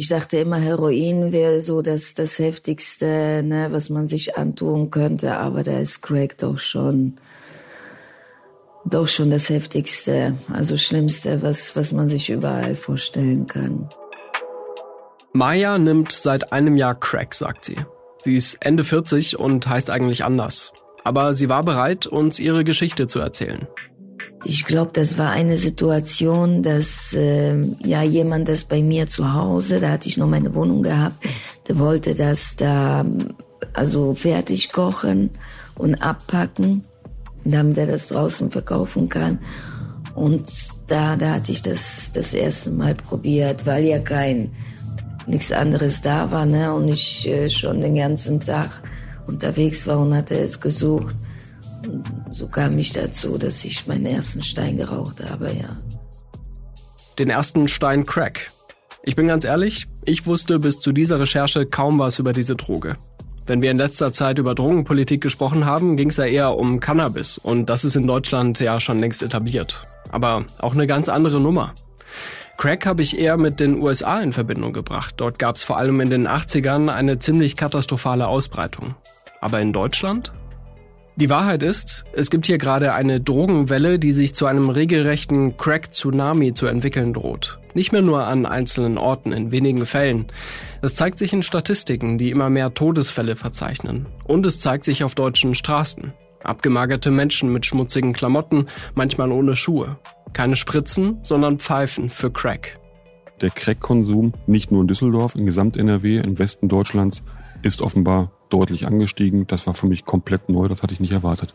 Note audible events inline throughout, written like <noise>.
Ich dachte immer, Heroin wäre so das, das Heftigste, ne, was man sich antun könnte, aber da ist Crack doch schon, doch schon das Heftigste, also Schlimmste, was, was man sich überall vorstellen kann. Maya nimmt seit einem Jahr Crack, sagt sie. Sie ist Ende 40 und heißt eigentlich anders. Aber sie war bereit, uns ihre Geschichte zu erzählen. Ich glaube, das war eine Situation, dass äh, ja jemand das bei mir zu Hause, da hatte ich noch meine Wohnung gehabt, der wollte das da also fertig kochen und abpacken, damit er das draußen verkaufen kann. Und da, da hatte ich das das erste Mal probiert, weil ja kein nichts anderes da war, ne? Und ich äh, schon den ganzen Tag unterwegs war und hatte es gesucht. So kam ich dazu, dass ich meinen ersten Stein geraucht habe, ja. Den ersten Stein Crack. Ich bin ganz ehrlich, ich wusste bis zu dieser Recherche kaum was über diese Droge. Wenn wir in letzter Zeit über Drogenpolitik gesprochen haben, ging es ja eher um Cannabis und das ist in Deutschland ja schon längst etabliert. Aber auch eine ganz andere Nummer. Crack habe ich eher mit den USA in Verbindung gebracht. Dort gab es vor allem in den 80ern eine ziemlich katastrophale Ausbreitung. Aber in Deutschland? Die Wahrheit ist, es gibt hier gerade eine Drogenwelle, die sich zu einem regelrechten Crack-Tsunami zu entwickeln droht. Nicht mehr nur an einzelnen Orten, in wenigen Fällen. Es zeigt sich in Statistiken, die immer mehr Todesfälle verzeichnen. Und es zeigt sich auf deutschen Straßen. Abgemagerte Menschen mit schmutzigen Klamotten, manchmal ohne Schuhe. Keine Spritzen, sondern Pfeifen für Crack. Der Crack-Konsum nicht nur in Düsseldorf, in Gesamt-NRW, im Westen Deutschlands, ist offenbar deutlich angestiegen. Das war für mich komplett neu, das hatte ich nicht erwartet.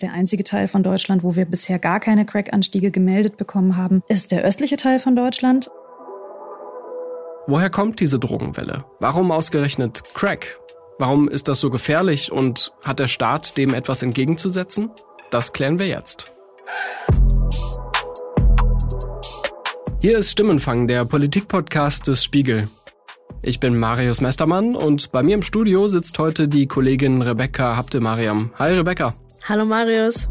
Der einzige Teil von Deutschland, wo wir bisher gar keine Crack-Anstiege gemeldet bekommen haben, ist der östliche Teil von Deutschland. Woher kommt diese Drogenwelle? Warum ausgerechnet Crack? Warum ist das so gefährlich und hat der Staat dem etwas entgegenzusetzen? Das klären wir jetzt. Hier ist Stimmenfang, der Politikpodcast des Spiegel. Ich bin Marius Mestermann und bei mir im Studio sitzt heute die Kollegin Rebecca Habte-Mariam. Hi Rebecca. Hallo Marius.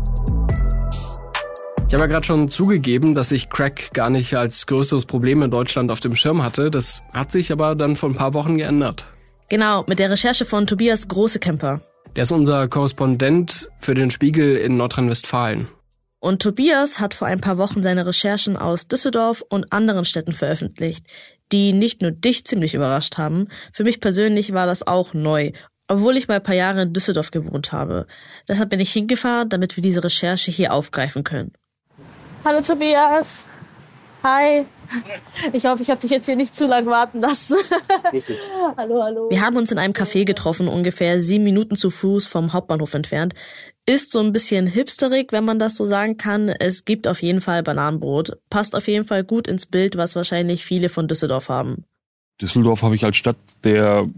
Ich habe ja gerade schon zugegeben, dass ich Crack gar nicht als größeres Problem in Deutschland auf dem Schirm hatte. Das hat sich aber dann vor ein paar Wochen geändert. Genau, mit der Recherche von Tobias Großekemper. Der ist unser Korrespondent für den Spiegel in Nordrhein-Westfalen. Und Tobias hat vor ein paar Wochen seine Recherchen aus Düsseldorf und anderen Städten veröffentlicht, die nicht nur dich ziemlich überrascht haben. Für mich persönlich war das auch neu, obwohl ich mal ein paar Jahre in Düsseldorf gewohnt habe. Deshalb bin ich hingefahren, damit wir diese Recherche hier aufgreifen können. Hallo Tobias. Hi. Ich hoffe, ich habe dich jetzt hier nicht zu lang warten lassen. <laughs> hallo, hallo. Wir haben uns in einem Café getroffen, ungefähr sieben Minuten zu Fuß vom Hauptbahnhof entfernt. Ist so ein bisschen hipsterig, wenn man das so sagen kann. Es gibt auf jeden Fall Bananenbrot. Passt auf jeden Fall gut ins Bild, was wahrscheinlich viele von Düsseldorf haben. Düsseldorf habe ich als Stadt der,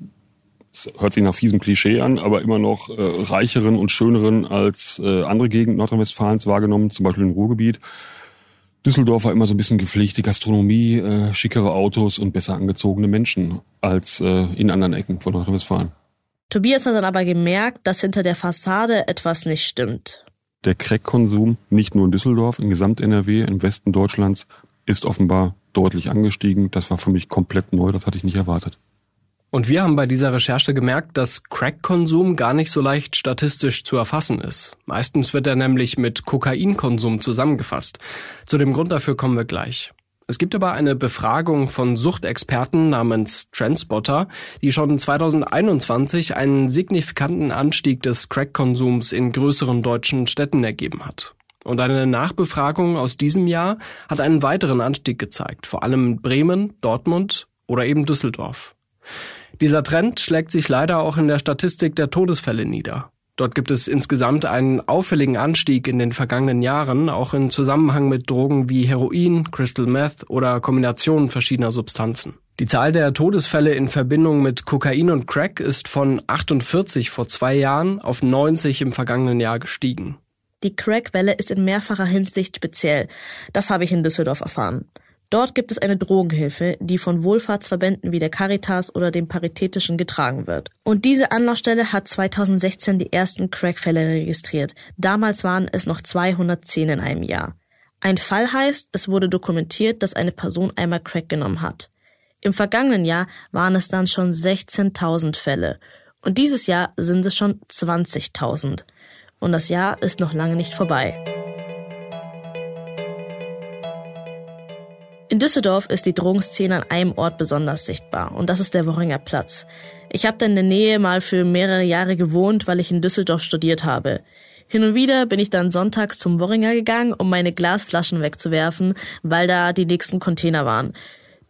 hört sich nach fiesem Klischee an, aber immer noch äh, reicheren und schöneren als äh, andere Gegenden Nordrhein-Westfalens wahrgenommen, zum Beispiel im Ruhrgebiet. Düsseldorf war immer so ein bisschen gepflegte Gastronomie, äh, schickere Autos und besser angezogene Menschen als äh, in anderen Ecken von Nordrhein-Westfalen. Tobias hat dann aber gemerkt, dass hinter der Fassade etwas nicht stimmt. Der Crack-Konsum, nicht nur in Düsseldorf, in Gesamt-NRW, im Westen Deutschlands, ist offenbar deutlich angestiegen. Das war für mich komplett neu, das hatte ich nicht erwartet. Und wir haben bei dieser Recherche gemerkt, dass Crack-Konsum gar nicht so leicht statistisch zu erfassen ist. Meistens wird er nämlich mit Kokainkonsum zusammengefasst. Zu dem Grund dafür kommen wir gleich. Es gibt aber eine Befragung von Suchtexperten namens Transporter, die schon 2021 einen signifikanten Anstieg des Crack-Konsums in größeren deutschen Städten ergeben hat. Und eine Nachbefragung aus diesem Jahr hat einen weiteren Anstieg gezeigt, vor allem Bremen, Dortmund oder eben Düsseldorf. Dieser Trend schlägt sich leider auch in der Statistik der Todesfälle nieder. Dort gibt es insgesamt einen auffälligen Anstieg in den vergangenen Jahren, auch in Zusammenhang mit Drogen wie Heroin, Crystal Meth oder Kombinationen verschiedener Substanzen. Die Zahl der Todesfälle in Verbindung mit Kokain und Crack ist von 48 vor zwei Jahren auf 90 im vergangenen Jahr gestiegen. Die Crack-Welle ist in mehrfacher Hinsicht speziell. Das habe ich in Düsseldorf erfahren. Dort gibt es eine Drogenhilfe, die von Wohlfahrtsverbänden wie der Caritas oder dem Paritätischen getragen wird. Und diese Anlaufstelle hat 2016 die ersten Crackfälle registriert. Damals waren es noch 210 in einem Jahr. Ein Fall heißt, es wurde dokumentiert, dass eine Person einmal Crack genommen hat. Im vergangenen Jahr waren es dann schon 16.000 Fälle. Und dieses Jahr sind es schon 20.000. Und das Jahr ist noch lange nicht vorbei. In Düsseldorf ist die Drogenszene an einem Ort besonders sichtbar und das ist der Worringer Platz. Ich habe da in der Nähe mal für mehrere Jahre gewohnt, weil ich in Düsseldorf studiert habe. Hin und wieder bin ich dann sonntags zum Worringer gegangen, um meine Glasflaschen wegzuwerfen, weil da die nächsten Container waren.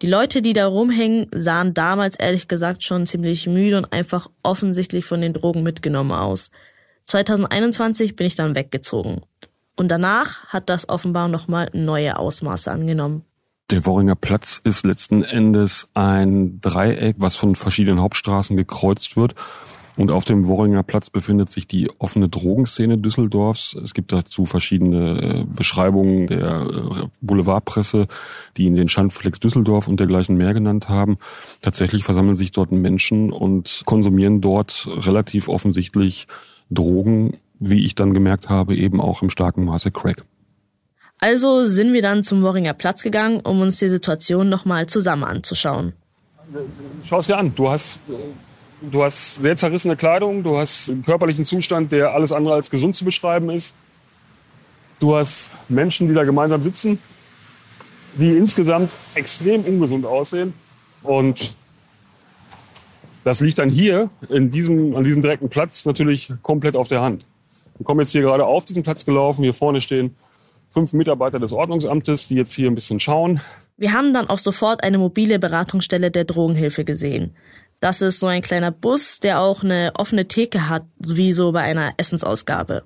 Die Leute, die da rumhängen, sahen damals ehrlich gesagt schon ziemlich müde und einfach offensichtlich von den Drogen mitgenommen aus. 2021 bin ich dann weggezogen. Und danach hat das offenbar nochmal neue Ausmaße angenommen. Der Worringer Platz ist letzten Endes ein Dreieck, was von verschiedenen Hauptstraßen gekreuzt wird. Und auf dem Worringer Platz befindet sich die offene Drogenszene Düsseldorfs. Es gibt dazu verschiedene äh, Beschreibungen der äh, Boulevardpresse, die in den Schandflex Düsseldorf und dergleichen mehr genannt haben. Tatsächlich versammeln sich dort Menschen und konsumieren dort relativ offensichtlich Drogen, wie ich dann gemerkt habe, eben auch im starken Maße Crack. Also sind wir dann zum Worringer Platz gegangen, um uns die Situation nochmal zusammen anzuschauen. Schau es dir an. Du hast, du hast sehr zerrissene Kleidung, du hast einen körperlichen Zustand, der alles andere als gesund zu beschreiben ist. Du hast Menschen, die da gemeinsam sitzen, die insgesamt extrem ungesund aussehen. Und das liegt dann hier in diesem, an diesem direkten Platz natürlich komplett auf der Hand. Wir kommen jetzt hier gerade auf diesen Platz gelaufen. Hier vorne stehen fünf Mitarbeiter des Ordnungsamtes, die jetzt hier ein bisschen schauen. Wir haben dann auch sofort eine mobile Beratungsstelle der Drogenhilfe gesehen. Das ist so ein kleiner Bus, der auch eine offene Theke hat, wie so bei einer Essensausgabe.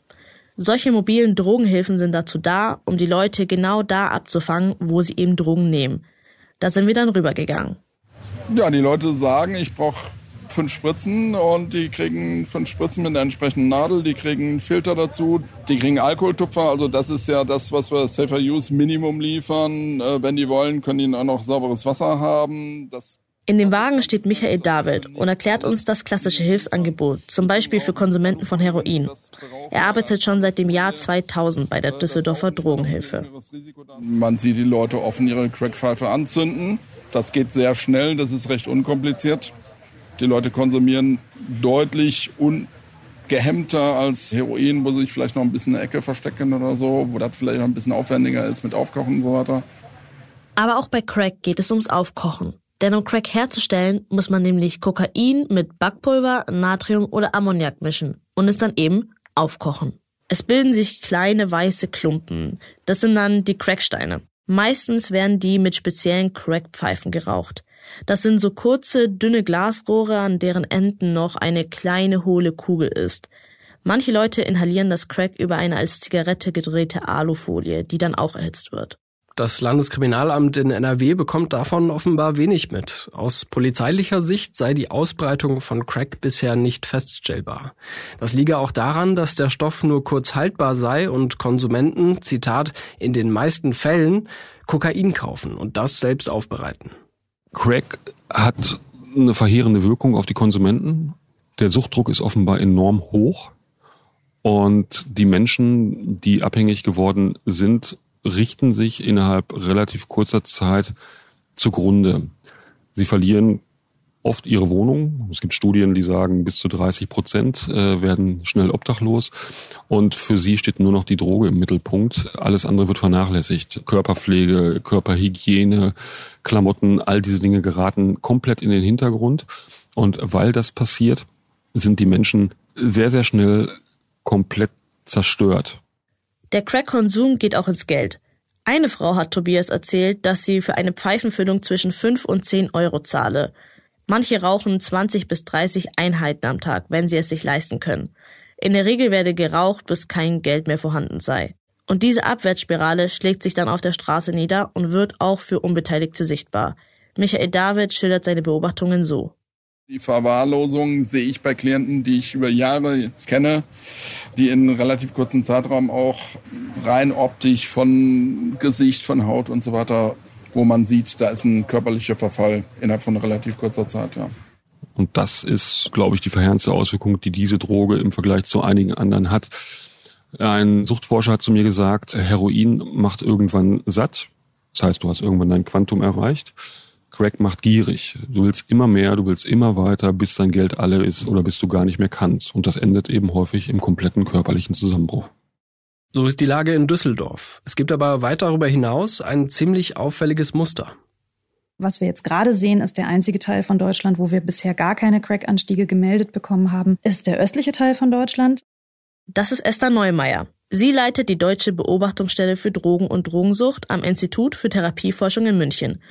Solche mobilen Drogenhilfen sind dazu da, um die Leute genau da abzufangen, wo sie eben Drogen nehmen. Da sind wir dann rübergegangen. Ja, die Leute sagen, ich brauche fünf Spritzen und die kriegen fünf Spritzen mit einer entsprechenden Nadel, die kriegen Filter dazu, die kriegen Alkoholtupfer, also das ist ja das, was wir Safer Use Minimum liefern. Äh, wenn die wollen, können die auch noch sauberes Wasser haben. Das in dem Wagen steht Michael David und erklärt uns das klassische Hilfsangebot, zum Beispiel für Konsumenten von Heroin. Er arbeitet schon seit dem Jahr 2000 bei der Düsseldorfer Drogenhilfe. Man sieht die Leute offen ihre Crackpfeife anzünden. Das geht sehr schnell, das ist recht unkompliziert. Die Leute konsumieren deutlich ungehemmter als Heroin, wo sie sich vielleicht noch ein bisschen in der Ecke verstecken oder so, wo das vielleicht noch ein bisschen aufwendiger ist mit Aufkochen und so weiter. Aber auch bei Crack geht es ums Aufkochen. Denn um Crack herzustellen, muss man nämlich Kokain mit Backpulver, Natrium oder Ammoniak mischen und es dann eben aufkochen. Es bilden sich kleine weiße Klumpen. Das sind dann die Cracksteine. Meistens werden die mit speziellen Crackpfeifen geraucht. Das sind so kurze, dünne Glasrohre, an deren Enden noch eine kleine hohle Kugel ist. Manche Leute inhalieren das Crack über eine als Zigarette gedrehte Alufolie, die dann auch erhitzt wird. Das Landeskriminalamt in NRW bekommt davon offenbar wenig mit. Aus polizeilicher Sicht sei die Ausbreitung von Crack bisher nicht feststellbar. Das liege auch daran, dass der Stoff nur kurz haltbar sei und Konsumenten, Zitat, in den meisten Fällen Kokain kaufen und das selbst aufbereiten. Crack hat eine verheerende Wirkung auf die Konsumenten. Der Suchtdruck ist offenbar enorm hoch. Und die Menschen, die abhängig geworden sind, richten sich innerhalb relativ kurzer Zeit zugrunde. Sie verlieren oft ihre Wohnung. Es gibt Studien, die sagen, bis zu 30 Prozent äh, werden schnell obdachlos. Und für sie steht nur noch die Droge im Mittelpunkt. Alles andere wird vernachlässigt. Körperpflege, Körperhygiene, Klamotten, all diese Dinge geraten komplett in den Hintergrund. Und weil das passiert, sind die Menschen sehr, sehr schnell komplett zerstört. Der Crack-Konsum geht auch ins Geld. Eine Frau hat Tobias erzählt, dass sie für eine Pfeifenfüllung zwischen 5 und 10 Euro zahle. Manche rauchen 20 bis 30 Einheiten am Tag, wenn sie es sich leisten können. In der Regel werde geraucht, bis kein Geld mehr vorhanden sei. Und diese Abwärtsspirale schlägt sich dann auf der Straße nieder und wird auch für Unbeteiligte sichtbar. Michael David schildert seine Beobachtungen so. Die Verwahrlosung sehe ich bei Klienten, die ich über Jahre kenne, die in relativ kurzen Zeitraum auch rein optisch von Gesicht, von Haut und so weiter wo man sieht, da ist ein körperlicher Verfall innerhalb von relativ kurzer Zeit, ja. Und das ist, glaube ich, die verheerendste Auswirkung, die diese Droge im Vergleich zu einigen anderen hat. Ein Suchtforscher hat zu mir gesagt, Heroin macht irgendwann satt. Das heißt, du hast irgendwann dein Quantum erreicht, Crack macht gierig. Du willst immer mehr, du willst immer weiter, bis dein Geld alle ist oder bis du gar nicht mehr kannst. Und das endet eben häufig im kompletten körperlichen Zusammenbruch. So ist die Lage in Düsseldorf. Es gibt aber weit darüber hinaus ein ziemlich auffälliges Muster. Was wir jetzt gerade sehen, ist der einzige Teil von Deutschland, wo wir bisher gar keine Crack-Anstiege gemeldet bekommen haben, ist der östliche Teil von Deutschland. Das ist Esther Neumeier. Sie leitet die Deutsche Beobachtungsstelle für Drogen und Drogensucht am Institut für Therapieforschung in München.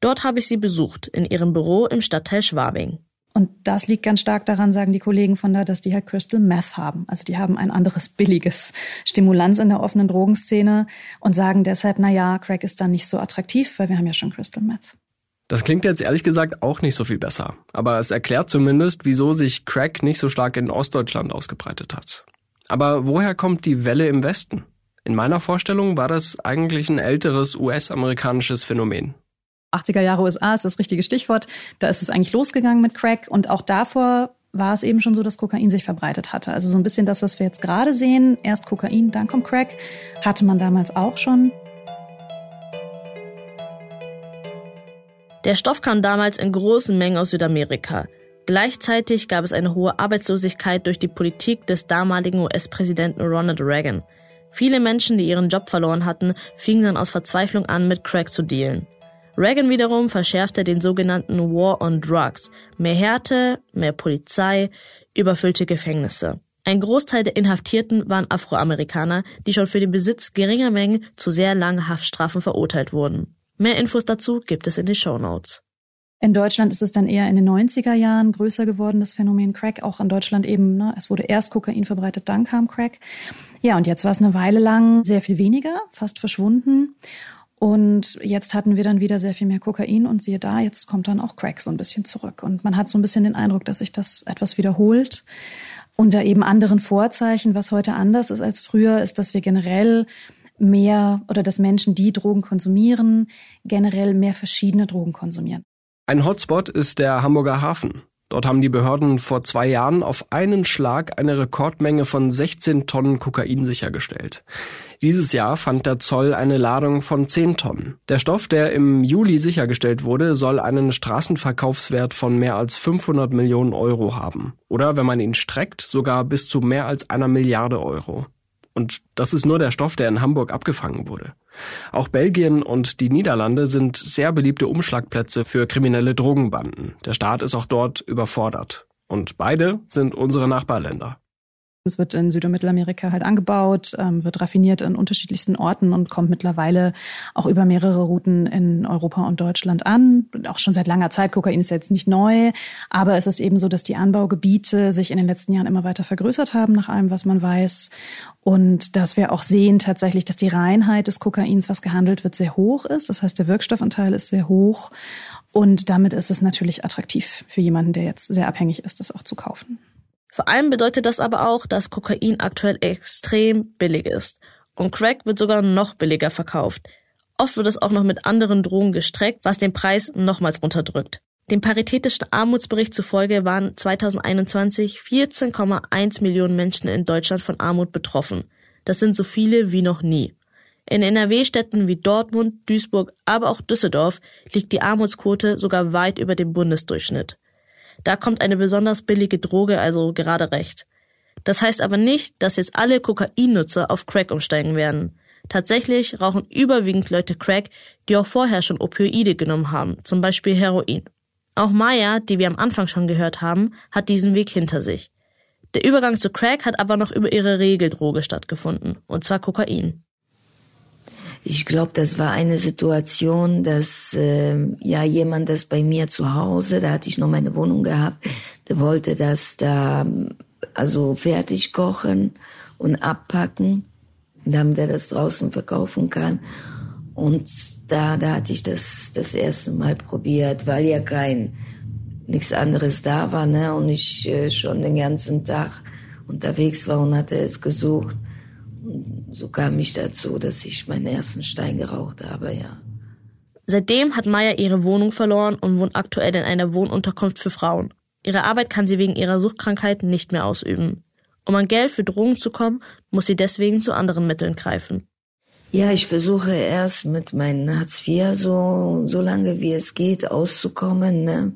Dort habe ich sie besucht, in ihrem Büro im Stadtteil Schwabing. Und das liegt ganz stark daran, sagen die Kollegen von da, dass die halt Crystal Meth haben. Also die haben ein anderes <laughs> billiges Stimulanz in der offenen Drogenszene und sagen deshalb, na ja, Crack ist dann nicht so attraktiv, weil wir haben ja schon Crystal Meth. Das klingt jetzt ehrlich gesagt auch nicht so viel besser. Aber es erklärt zumindest, wieso sich Crack nicht so stark in Ostdeutschland ausgebreitet hat. Aber woher kommt die Welle im Westen? In meiner Vorstellung war das eigentlich ein älteres US-amerikanisches Phänomen. 80er Jahre USA ist das richtige Stichwort. Da ist es eigentlich losgegangen mit Crack und auch davor war es eben schon so, dass Kokain sich verbreitet hatte. Also so ein bisschen das, was wir jetzt gerade sehen. Erst Kokain, dann kommt Crack. Hatte man damals auch schon. Der Stoff kam damals in großen Mengen aus Südamerika. Gleichzeitig gab es eine hohe Arbeitslosigkeit durch die Politik des damaligen US-Präsidenten Ronald Reagan. Viele Menschen, die ihren Job verloren hatten, fingen dann aus Verzweiflung an, mit Crack zu dealen. Reagan wiederum verschärfte den sogenannten War on Drugs. Mehr Härte, mehr Polizei, überfüllte Gefängnisse. Ein Großteil der Inhaftierten waren Afroamerikaner, die schon für den Besitz geringer Mengen zu sehr langen Haftstrafen verurteilt wurden. Mehr Infos dazu gibt es in den Show Notes. In Deutschland ist es dann eher in den 90er Jahren größer geworden, das Phänomen Crack. Auch in Deutschland eben, ne, es wurde erst Kokain verbreitet, dann kam Crack. Ja, und jetzt war es eine Weile lang sehr viel weniger, fast verschwunden. Und jetzt hatten wir dann wieder sehr viel mehr Kokain und siehe da, jetzt kommt dann auch Crack so ein bisschen zurück. Und man hat so ein bisschen den Eindruck, dass sich das etwas wiederholt. Unter eben anderen Vorzeichen, was heute anders ist als früher, ist, dass wir generell mehr oder dass Menschen, die Drogen konsumieren, generell mehr verschiedene Drogen konsumieren. Ein Hotspot ist der Hamburger Hafen. Dort haben die Behörden vor zwei Jahren auf einen Schlag eine Rekordmenge von 16 Tonnen Kokain sichergestellt. Dieses Jahr fand der Zoll eine Ladung von 10 Tonnen. Der Stoff, der im Juli sichergestellt wurde, soll einen Straßenverkaufswert von mehr als 500 Millionen Euro haben. Oder, wenn man ihn streckt, sogar bis zu mehr als einer Milliarde Euro. Und das ist nur der Stoff, der in Hamburg abgefangen wurde. Auch Belgien und die Niederlande sind sehr beliebte Umschlagplätze für kriminelle Drogenbanden. Der Staat ist auch dort überfordert. Und beide sind unsere Nachbarländer. Es wird in Süd- und Mittelamerika halt angebaut, ähm, wird raffiniert an unterschiedlichsten Orten und kommt mittlerweile auch über mehrere Routen in Europa und Deutschland an. Auch schon seit langer Zeit. Kokain ist jetzt nicht neu, aber es ist eben so, dass die Anbaugebiete sich in den letzten Jahren immer weiter vergrößert haben, nach allem, was man weiß. Und dass wir auch sehen tatsächlich, dass die Reinheit des Kokains, was gehandelt wird, sehr hoch ist. Das heißt, der Wirkstoffanteil ist sehr hoch. Und damit ist es natürlich attraktiv für jemanden, der jetzt sehr abhängig ist, das auch zu kaufen. Vor allem bedeutet das aber auch, dass Kokain aktuell extrem billig ist. Und Crack wird sogar noch billiger verkauft. Oft wird es auch noch mit anderen Drogen gestreckt, was den Preis nochmals runterdrückt. Dem Paritätischen Armutsbericht zufolge waren 2021 14,1 Millionen Menschen in Deutschland von Armut betroffen. Das sind so viele wie noch nie. In NRW-Städten wie Dortmund, Duisburg, aber auch Düsseldorf liegt die Armutsquote sogar weit über dem Bundesdurchschnitt. Da kommt eine besonders billige Droge also gerade recht. Das heißt aber nicht, dass jetzt alle Kokainnutzer auf Crack umsteigen werden. Tatsächlich rauchen überwiegend Leute Crack, die auch vorher schon Opioide genommen haben, zum Beispiel Heroin. Auch Maya, die wir am Anfang schon gehört haben, hat diesen Weg hinter sich. Der Übergang zu Crack hat aber noch über ihre Regeldroge stattgefunden, und zwar Kokain. Ich glaube, das war eine Situation, dass äh, ja jemand das bei mir zu Hause, da hatte ich noch meine Wohnung gehabt, der wollte das da also fertig kochen und abpacken, damit er das draußen verkaufen kann. Und da, da hatte ich das das erste Mal probiert, weil ja kein nichts anderes da war, ne? Und ich äh, schon den ganzen Tag unterwegs war und hatte es gesucht so kam ich dazu, dass ich meinen ersten Stein geraucht habe, ja. Seitdem hat Maya ihre Wohnung verloren und wohnt aktuell in einer Wohnunterkunft für Frauen. Ihre Arbeit kann sie wegen ihrer Suchtkrankheit nicht mehr ausüben. Um an Geld für Drogen zu kommen, muss sie deswegen zu anderen Mitteln greifen. Ja, ich versuche erst mit meinem Hartz IV so, so lange wie es geht auszukommen. Ne?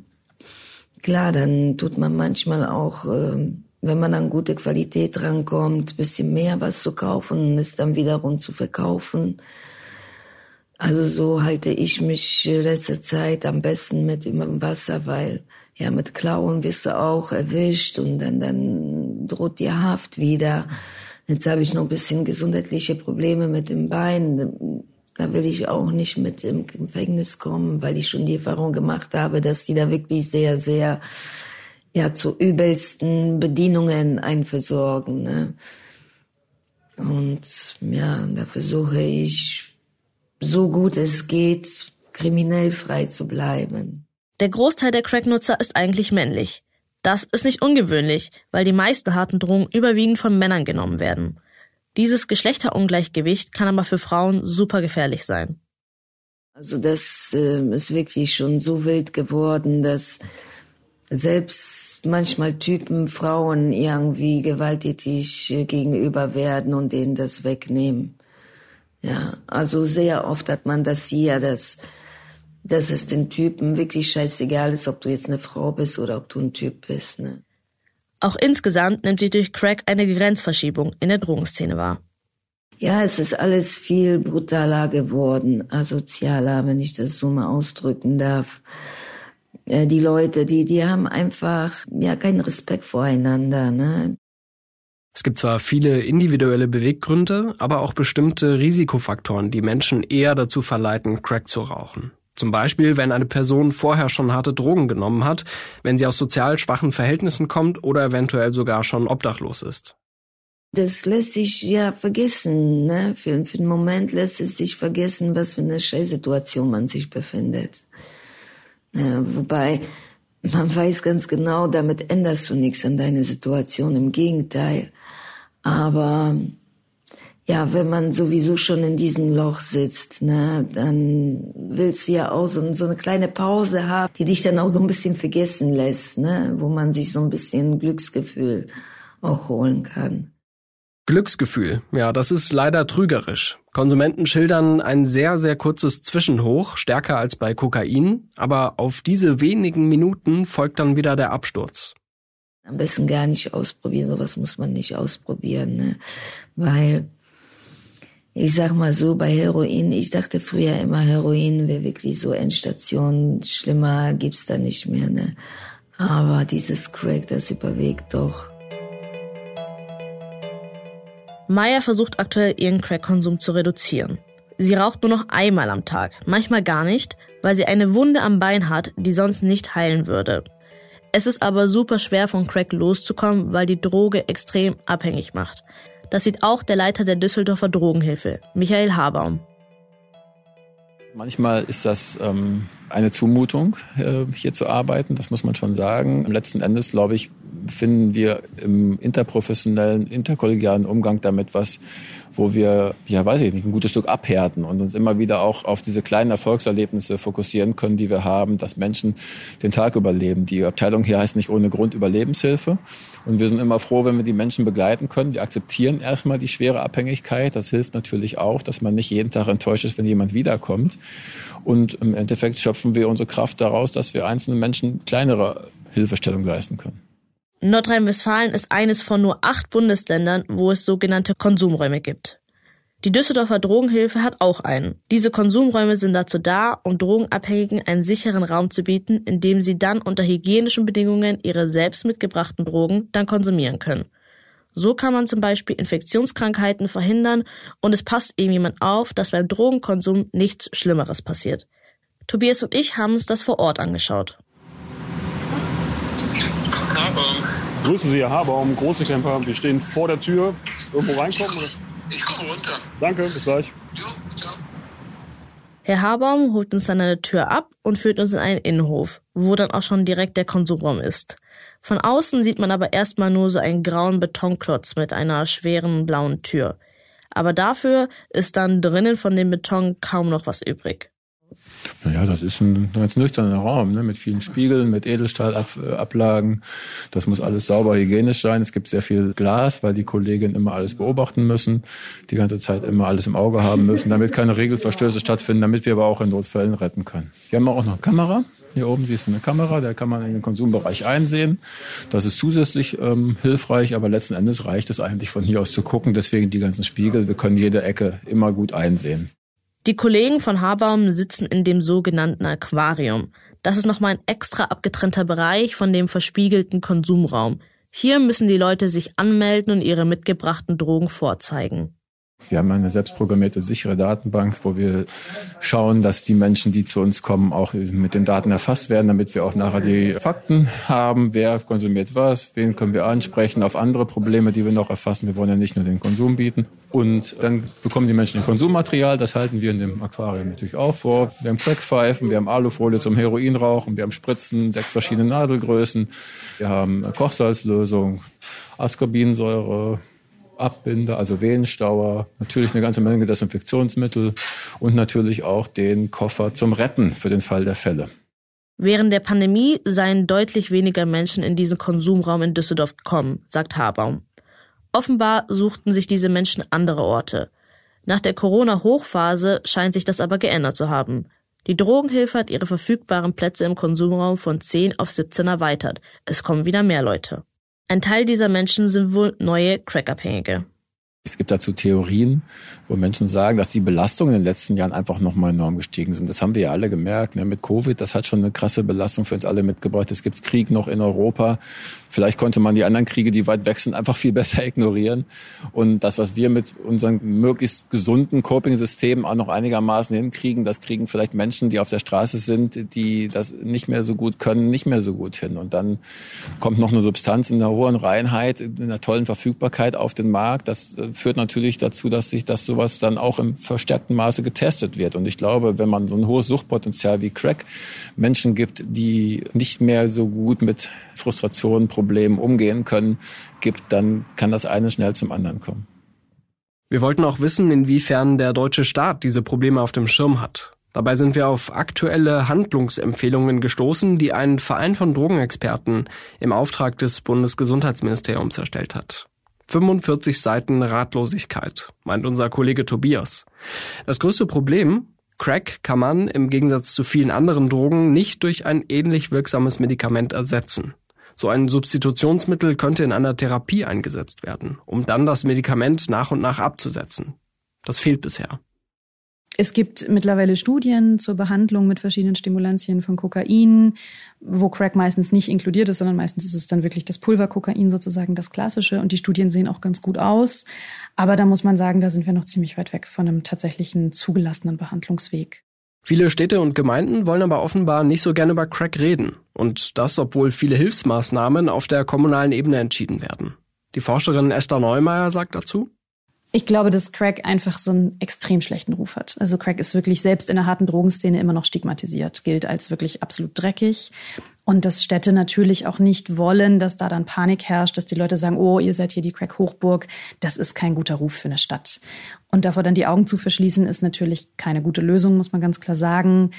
Klar, dann tut man manchmal auch, äh, wenn man an gute Qualität rankommt, bisschen mehr was zu kaufen und es dann wiederum zu verkaufen. Also so halte ich mich letzte Zeit am besten mit über dem Wasser, weil ja mit Klauen wirst du auch erwischt und dann, dann droht dir Haft wieder. Jetzt habe ich noch ein bisschen gesundheitliche Probleme mit dem Bein. Da will ich auch nicht mit im Gefängnis kommen, weil ich schon die Erfahrung gemacht habe, dass die da wirklich sehr, sehr ja zu übelsten Bedienungen einversorgen. Ne? Und ja, da versuche ich, so gut es geht, kriminell frei zu bleiben. Der Großteil der Cracknutzer ist eigentlich männlich. Das ist nicht ungewöhnlich, weil die meisten harten Drogen überwiegend von Männern genommen werden. Dieses Geschlechterungleichgewicht kann aber für Frauen super gefährlich sein. Also das äh, ist wirklich schon so wild geworden, dass selbst manchmal Typen Frauen irgendwie gewalttätig äh, gegenüber werden und denen das wegnehmen. Ja, also sehr oft hat man das hier, dass dass es den Typen wirklich scheißegal ist, ob du jetzt eine Frau bist oder ob du ein Typ bist. Ne? Auch insgesamt nimmt sich durch Crack eine Grenzverschiebung in der Drogenszene wahr. Ja, es ist alles viel brutaler geworden, asozialer, wenn ich das so mal ausdrücken darf. Äh, die Leute, die, die haben einfach ja keinen Respekt voreinander. Ne? Es gibt zwar viele individuelle Beweggründe, aber auch bestimmte Risikofaktoren, die Menschen eher dazu verleiten, Crack zu rauchen. Zum Beispiel, wenn eine Person vorher schon harte Drogen genommen hat, wenn sie aus sozial schwachen Verhältnissen kommt oder eventuell sogar schon obdachlos ist. Das lässt sich ja vergessen, ne? Für, für einen Moment lässt es sich vergessen, was für eine Scheißsituation man sich befindet. Ja, wobei, man weiß ganz genau, damit änderst du nichts an deiner Situation, im Gegenteil. Aber ja, wenn man sowieso schon in diesem Loch sitzt, ne, dann willst du ja auch so, so eine kleine Pause haben, die dich dann auch so ein bisschen vergessen lässt, ne, wo man sich so ein bisschen Glücksgefühl auch holen kann. Glücksgefühl, ja, das ist leider trügerisch. Konsumenten schildern ein sehr, sehr kurzes Zwischenhoch, stärker als bei Kokain, aber auf diese wenigen Minuten folgt dann wieder der Absturz. Am besten gar nicht ausprobieren, sowas muss man nicht ausprobieren, ne? weil ich sag mal so, bei Heroin, ich dachte früher immer, Heroin wäre wirklich so Endstation, schlimmer gibt's da nicht mehr, ne? Aber dieses Crack, das überwiegt doch. Maya versucht aktuell ihren Crack-Konsum zu reduzieren. Sie raucht nur noch einmal am Tag, manchmal gar nicht, weil sie eine Wunde am Bein hat, die sonst nicht heilen würde. Es ist aber super schwer von Crack loszukommen, weil die Droge extrem abhängig macht. Das sieht auch der Leiter der Düsseldorfer Drogenhilfe, Michael Habaum. Manchmal ist das ähm, eine Zumutung, äh, hier zu arbeiten, das muss man schon sagen. Letzten Endes, glaube ich, finden wir im interprofessionellen, interkollegialen Umgang damit was, wo wir, ja weiß ich nicht, ein gutes Stück abhärten und uns immer wieder auch auf diese kleinen Erfolgserlebnisse fokussieren können, die wir haben, dass Menschen den Tag überleben. Die Abteilung hier heißt nicht ohne Grund Überlebenshilfe. Und wir sind immer froh, wenn wir die Menschen begleiten können. Wir akzeptieren erstmal die schwere Abhängigkeit. Das hilft natürlich auch, dass man nicht jeden Tag enttäuscht ist, wenn jemand wiederkommt. Und im Endeffekt schöpfen wir unsere Kraft daraus, dass wir einzelnen Menschen kleinere Hilfestellung leisten können. Nordrhein-Westfalen ist eines von nur acht Bundesländern, wo es sogenannte Konsumräume gibt. Die Düsseldorfer Drogenhilfe hat auch einen. Diese Konsumräume sind dazu da, um Drogenabhängigen einen sicheren Raum zu bieten, in dem sie dann unter hygienischen Bedingungen ihre selbst mitgebrachten Drogen dann konsumieren können. So kann man zum Beispiel Infektionskrankheiten verhindern und es passt eben jemand auf, dass beim Drogenkonsum nichts Schlimmeres passiert. Tobias und ich haben uns das vor Ort angeschaut. Habaum. Grüße Sie, Herr Habaum, große Camper. Wir stehen vor der Tür. Irgendwo reinkommen? Oder? Ich komme runter. Danke, bis gleich. Jo, ciao. Herr Habaum holt uns dann an der Tür ab und führt uns in einen Innenhof, wo dann auch schon direkt der Konsumraum ist. Von außen sieht man aber erstmal nur so einen grauen Betonklotz mit einer schweren blauen Tür. Aber dafür ist dann drinnen von dem Beton kaum noch was übrig. Naja, das ist ein ganz nüchterner Raum, ne? mit vielen Spiegeln, mit Edelstahlablagen. Das muss alles sauber hygienisch sein. Es gibt sehr viel Glas, weil die Kolleginnen immer alles beobachten müssen, die ganze Zeit immer alles im Auge haben müssen, damit keine Regelverstöße stattfinden, damit wir aber auch in Notfällen retten können. Wir haben auch noch eine Kamera. Hier oben siehst du eine Kamera, da kann man in den Konsumbereich einsehen. Das ist zusätzlich ähm, hilfreich, aber letzten Endes reicht es eigentlich von hier aus zu gucken. Deswegen die ganzen Spiegel. Wir können jede Ecke immer gut einsehen. Die Kollegen von Habaum sitzen in dem sogenannten Aquarium. Das ist nochmal ein extra abgetrennter Bereich von dem verspiegelten Konsumraum. Hier müssen die Leute sich anmelden und ihre mitgebrachten Drogen vorzeigen. Wir haben eine selbstprogrammierte, sichere Datenbank, wo wir schauen, dass die Menschen, die zu uns kommen, auch mit den Daten erfasst werden, damit wir auch nachher die Fakten haben, wer konsumiert was, wen können wir ansprechen, auf andere Probleme, die wir noch erfassen. Wir wollen ja nicht nur den Konsum bieten. Und dann bekommen die Menschen Konsummaterial, das halten wir in dem Aquarium natürlich auch vor. Wir haben Crackpfeifen, wir haben Alufolie zum Heroinrauchen, wir haben Spritzen, sechs verschiedene Nadelgrößen, wir haben Kochsalzlösung, Ascorbinsäure, Abbinder, also Venenstauer, natürlich eine ganze Menge Desinfektionsmittel und natürlich auch den Koffer zum Retten für den Fall der Fälle. Während der Pandemie seien deutlich weniger Menschen in diesen Konsumraum in Düsseldorf gekommen, sagt Habaum. Offenbar suchten sich diese Menschen andere Orte. Nach der Corona-Hochphase scheint sich das aber geändert zu haben. Die Drogenhilfe hat ihre verfügbaren Plätze im Konsumraum von 10 auf 17 erweitert. Es kommen wieder mehr Leute. Ein Teil dieser Menschen sind wohl neue Crackabhängige. Es gibt dazu Theorien, wo Menschen sagen, dass die Belastungen in den letzten Jahren einfach nochmal enorm gestiegen sind. Das haben wir ja alle gemerkt. Ne? Mit Covid, das hat schon eine krasse Belastung für uns alle mitgebracht. Es gibt Krieg noch in Europa. Vielleicht konnte man die anderen Kriege, die weit weg sind, einfach viel besser <laughs> ignorieren. Und das, was wir mit unseren möglichst gesunden Coping-Systemen auch noch einigermaßen hinkriegen, das kriegen vielleicht Menschen, die auf der Straße sind, die das nicht mehr so gut können, nicht mehr so gut hin. Und dann kommt noch eine Substanz in einer hohen Reinheit, in einer tollen Verfügbarkeit auf den Markt. Das führt natürlich dazu, dass sich das sowas dann auch im verstärkten Maße getestet wird. Und ich glaube, wenn man so ein hohes Suchtpotenzial wie Crack Menschen gibt, die nicht mehr so gut mit Frustrationen, Problemen umgehen können, gibt, dann kann das eine schnell zum anderen kommen. Wir wollten auch wissen, inwiefern der deutsche Staat diese Probleme auf dem Schirm hat. Dabei sind wir auf aktuelle Handlungsempfehlungen gestoßen, die ein Verein von Drogenexperten im Auftrag des Bundesgesundheitsministeriums erstellt hat. 45 Seiten Ratlosigkeit, meint unser Kollege Tobias. Das größte Problem, Crack kann man im Gegensatz zu vielen anderen Drogen nicht durch ein ähnlich wirksames Medikament ersetzen. So ein Substitutionsmittel könnte in einer Therapie eingesetzt werden, um dann das Medikament nach und nach abzusetzen. Das fehlt bisher. Es gibt mittlerweile Studien zur Behandlung mit verschiedenen Stimulantien von Kokain, wo Crack meistens nicht inkludiert ist, sondern meistens ist es dann wirklich das Pulverkokain sozusagen das klassische. Und die Studien sehen auch ganz gut aus. Aber da muss man sagen, da sind wir noch ziemlich weit weg von einem tatsächlichen zugelassenen Behandlungsweg. Viele Städte und Gemeinden wollen aber offenbar nicht so gerne über Crack reden. Und das, obwohl viele Hilfsmaßnahmen auf der kommunalen Ebene entschieden werden. Die Forscherin Esther Neumeier sagt dazu, ich glaube, dass Crack einfach so einen extrem schlechten Ruf hat. Also Crack ist wirklich selbst in der harten Drogenszene immer noch stigmatisiert, gilt als wirklich absolut dreckig. Und dass Städte natürlich auch nicht wollen, dass da dann Panik herrscht, dass die Leute sagen, oh, ihr seid hier die Crack-Hochburg. Das ist kein guter Ruf für eine Stadt. Und davor dann die Augen zu verschließen, ist natürlich keine gute Lösung, muss man ganz klar sagen.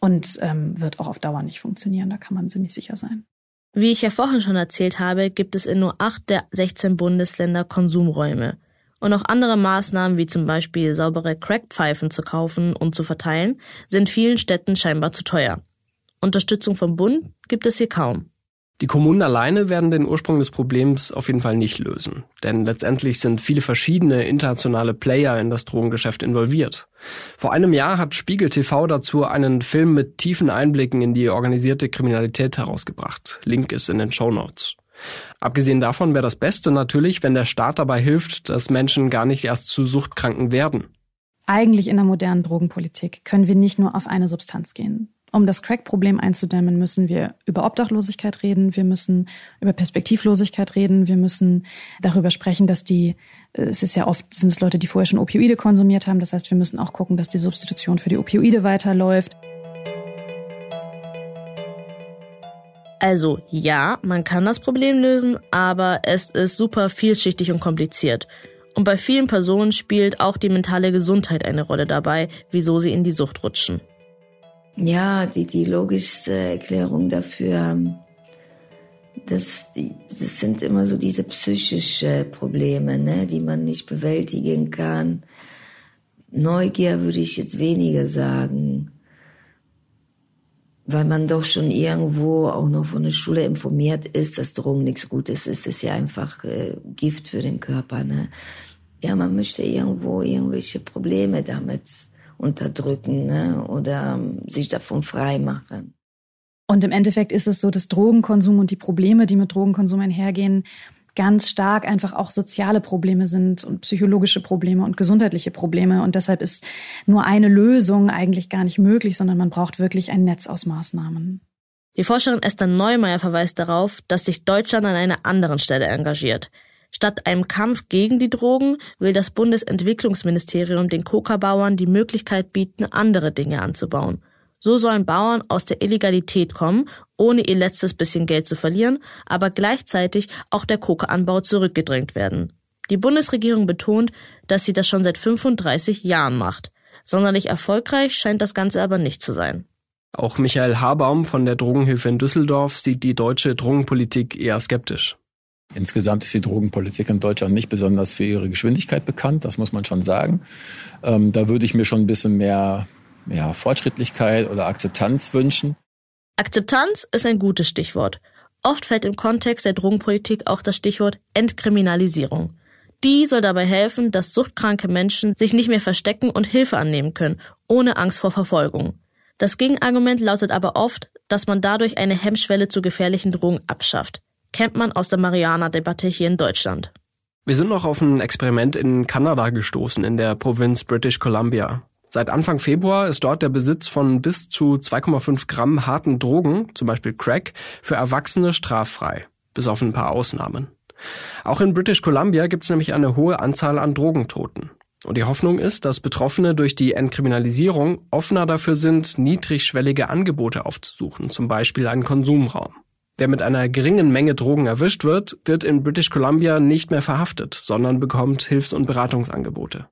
Und ähm, wird auch auf Dauer nicht funktionieren. Da kann man ziemlich sicher sein. Wie ich ja vorhin schon erzählt habe, gibt es in nur acht der 16 Bundesländer Konsumräume und auch andere Maßnahmen wie zum Beispiel saubere Crackpfeifen zu kaufen und zu verteilen, sind vielen Städten scheinbar zu teuer. Unterstützung vom Bund gibt es hier kaum. Die Kommunen alleine werden den Ursprung des Problems auf jeden Fall nicht lösen, denn letztendlich sind viele verschiedene internationale Player in das Drogengeschäft involviert. Vor einem Jahr hat Spiegel TV dazu einen Film mit tiefen Einblicken in die organisierte Kriminalität herausgebracht. Link ist in den Show Notes. Abgesehen davon wäre das Beste natürlich, wenn der Staat dabei hilft, dass Menschen gar nicht erst zu Suchtkranken werden. Eigentlich in der modernen Drogenpolitik können wir nicht nur auf eine Substanz gehen. Um das Crack-Problem einzudämmen, müssen wir über Obdachlosigkeit reden, wir müssen über Perspektivlosigkeit reden, wir müssen darüber sprechen, dass die, äh, es ist ja oft, sind es Leute, die vorher schon Opioide konsumiert haben. Das heißt, wir müssen auch gucken, dass die Substitution für die Opioide weiterläuft. Also ja, man kann das Problem lösen, aber es ist super vielschichtig und kompliziert. Und bei vielen Personen spielt auch die mentale Gesundheit eine Rolle dabei, wieso sie in die Sucht rutschen. Ja, die, die logischste Erklärung dafür, das, die, das sind immer so diese psychischen Probleme, ne, die man nicht bewältigen kann. Neugier würde ich jetzt weniger sagen, weil man doch schon irgendwo auch noch von der Schule informiert ist, dass Drogen nichts Gutes ist. Es ist ja einfach äh, Gift für den Körper. Ne? Ja, man möchte irgendwo irgendwelche Probleme damit unterdrücken ne? oder um, sich davon frei machen. Und im Endeffekt ist es so, dass Drogenkonsum und die Probleme, die mit Drogenkonsum einhergehen, ganz stark einfach auch soziale Probleme sind und psychologische Probleme und gesundheitliche Probleme. Und deshalb ist nur eine Lösung eigentlich gar nicht möglich, sondern man braucht wirklich ein Netz aus Maßnahmen. Die Forscherin Esther Neumeier verweist darauf, dass sich Deutschland an einer anderen Stelle engagiert. Statt einem Kampf gegen die Drogen will das Bundesentwicklungsministerium den Coca-Bauern die Möglichkeit bieten, andere Dinge anzubauen. So sollen Bauern aus der Illegalität kommen, ohne ihr letztes bisschen Geld zu verlieren, aber gleichzeitig auch der Kokaanbau zurückgedrängt werden. Die Bundesregierung betont, dass sie das schon seit 35 Jahren macht. Sonderlich erfolgreich scheint das Ganze aber nicht zu sein. Auch Michael Habaum von der Drogenhilfe in Düsseldorf sieht die deutsche Drogenpolitik eher skeptisch. Insgesamt ist die Drogenpolitik in Deutschland nicht besonders für ihre Geschwindigkeit bekannt, das muss man schon sagen. Ähm, da würde ich mir schon ein bisschen mehr ja, Fortschrittlichkeit oder Akzeptanz wünschen. Akzeptanz ist ein gutes Stichwort. Oft fällt im Kontext der Drogenpolitik auch das Stichwort Entkriminalisierung. Die soll dabei helfen, dass suchtkranke Menschen sich nicht mehr verstecken und Hilfe annehmen können, ohne Angst vor Verfolgung. Das Gegenargument lautet aber oft, dass man dadurch eine Hemmschwelle zu gefährlichen Drogen abschafft. Kennt man aus der Mariana-Debatte hier in Deutschland. Wir sind noch auf ein Experiment in Kanada gestoßen, in der Provinz British Columbia. Seit Anfang Februar ist dort der Besitz von bis zu 2,5 Gramm harten Drogen, zum Beispiel Crack, für Erwachsene straffrei, bis auf ein paar Ausnahmen. Auch in British Columbia gibt es nämlich eine hohe Anzahl an Drogentoten. Und die Hoffnung ist, dass Betroffene durch die Entkriminalisierung offener dafür sind, niedrigschwellige Angebote aufzusuchen, zum Beispiel einen Konsumraum. Wer mit einer geringen Menge Drogen erwischt wird, wird in British Columbia nicht mehr verhaftet, sondern bekommt Hilfs- und Beratungsangebote.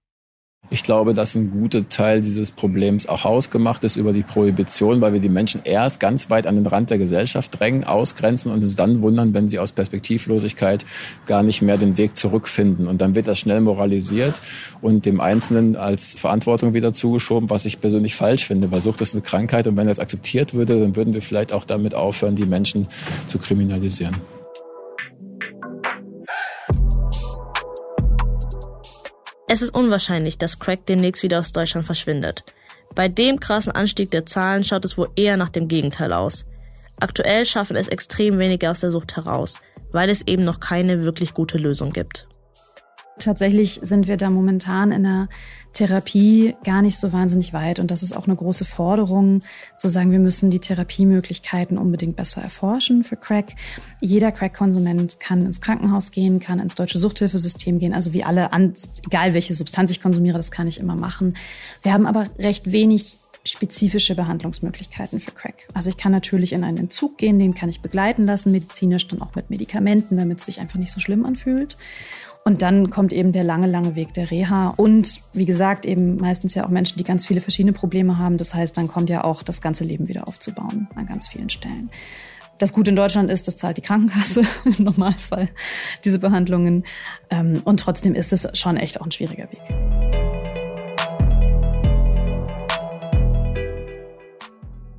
Ich glaube, dass ein guter Teil dieses Problems auch hausgemacht ist über die Prohibition, weil wir die Menschen erst ganz weit an den Rand der Gesellschaft drängen, ausgrenzen und uns dann wundern, wenn sie aus Perspektivlosigkeit gar nicht mehr den Weg zurückfinden. Und dann wird das schnell moralisiert und dem Einzelnen als Verantwortung wieder zugeschoben, was ich persönlich falsch finde, weil Sucht ist eine Krankheit und wenn das akzeptiert würde, dann würden wir vielleicht auch damit aufhören, die Menschen zu kriminalisieren. Es ist unwahrscheinlich, dass Crack demnächst wieder aus Deutschland verschwindet. Bei dem krassen Anstieg der Zahlen schaut es wohl eher nach dem Gegenteil aus. Aktuell schaffen es extrem wenige aus der Sucht heraus, weil es eben noch keine wirklich gute Lösung gibt. Tatsächlich sind wir da momentan in einer Therapie gar nicht so wahnsinnig weit. Und das ist auch eine große Forderung, zu sagen, wir müssen die Therapiemöglichkeiten unbedingt besser erforschen für Crack. Jeder Crack-Konsument kann ins Krankenhaus gehen, kann ins deutsche Suchthilfesystem gehen, also wie alle, egal welche Substanz ich konsumiere, das kann ich immer machen. Wir haben aber recht wenig spezifische Behandlungsmöglichkeiten für Crack. Also ich kann natürlich in einen Entzug gehen, den kann ich begleiten lassen, medizinisch dann auch mit Medikamenten, damit es sich einfach nicht so schlimm anfühlt. Und dann kommt eben der lange, lange Weg der Reha. Und wie gesagt, eben meistens ja auch Menschen, die ganz viele verschiedene Probleme haben. Das heißt, dann kommt ja auch das ganze Leben wieder aufzubauen an ganz vielen Stellen. Das Gute in Deutschland ist, das zahlt die Krankenkasse <laughs> im Normalfall, diese Behandlungen. Ähm, und trotzdem ist es schon echt auch ein schwieriger Weg.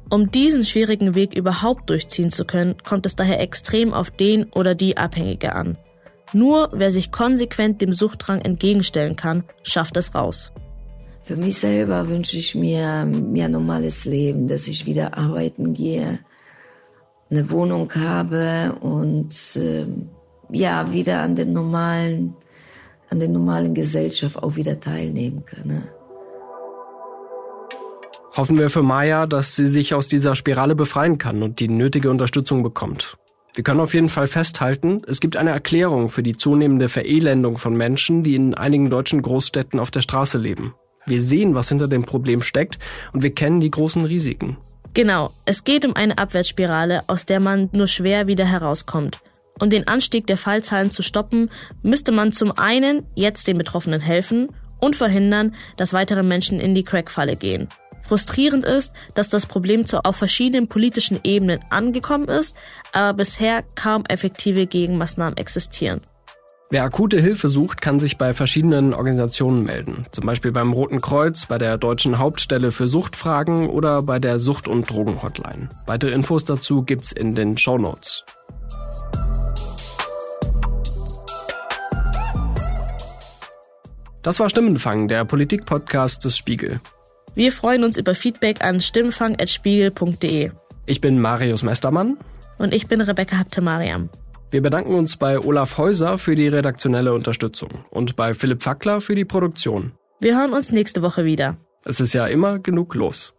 Um diesen schwierigen Weg überhaupt durchziehen zu können, kommt es daher extrem auf den oder die Abhängige an. Nur wer sich konsequent dem Suchtdrang entgegenstellen kann, schafft es raus. Für mich selber wünsche ich mir mehr normales Leben, dass ich wieder arbeiten gehe, eine Wohnung habe und äh, ja wieder an den normalen, an der normalen Gesellschaft auch wieder teilnehmen kann. Ne? Hoffen wir für Maya, dass sie sich aus dieser Spirale befreien kann und die nötige Unterstützung bekommt. Wir können auf jeden Fall festhalten, es gibt eine Erklärung für die zunehmende Verelendung von Menschen, die in einigen deutschen Großstädten auf der Straße leben. Wir sehen, was hinter dem Problem steckt und wir kennen die großen Risiken. Genau, es geht um eine Abwärtsspirale, aus der man nur schwer wieder herauskommt. Um den Anstieg der Fallzahlen zu stoppen, müsste man zum einen jetzt den Betroffenen helfen und verhindern, dass weitere Menschen in die Crack-Falle gehen. Frustrierend ist, dass das Problem zwar auf verschiedenen politischen Ebenen angekommen ist, aber bisher kaum effektive Gegenmaßnahmen existieren. Wer akute Hilfe sucht, kann sich bei verschiedenen Organisationen melden. Zum Beispiel beim Roten Kreuz, bei der Deutschen Hauptstelle für Suchtfragen oder bei der Sucht- und Drogenhotline. Weitere Infos dazu gibt's in den Show Notes. Das war Stimmenfang, der Politik-Podcast des Spiegel. Wir freuen uns über Feedback an stimmfang.spiegel.de. Ich bin Marius Mestermann. Und ich bin Rebecca Haptemariam. Wir bedanken uns bei Olaf Häuser für die redaktionelle Unterstützung und bei Philipp Fackler für die Produktion. Wir hören uns nächste Woche wieder. Es ist ja immer genug los.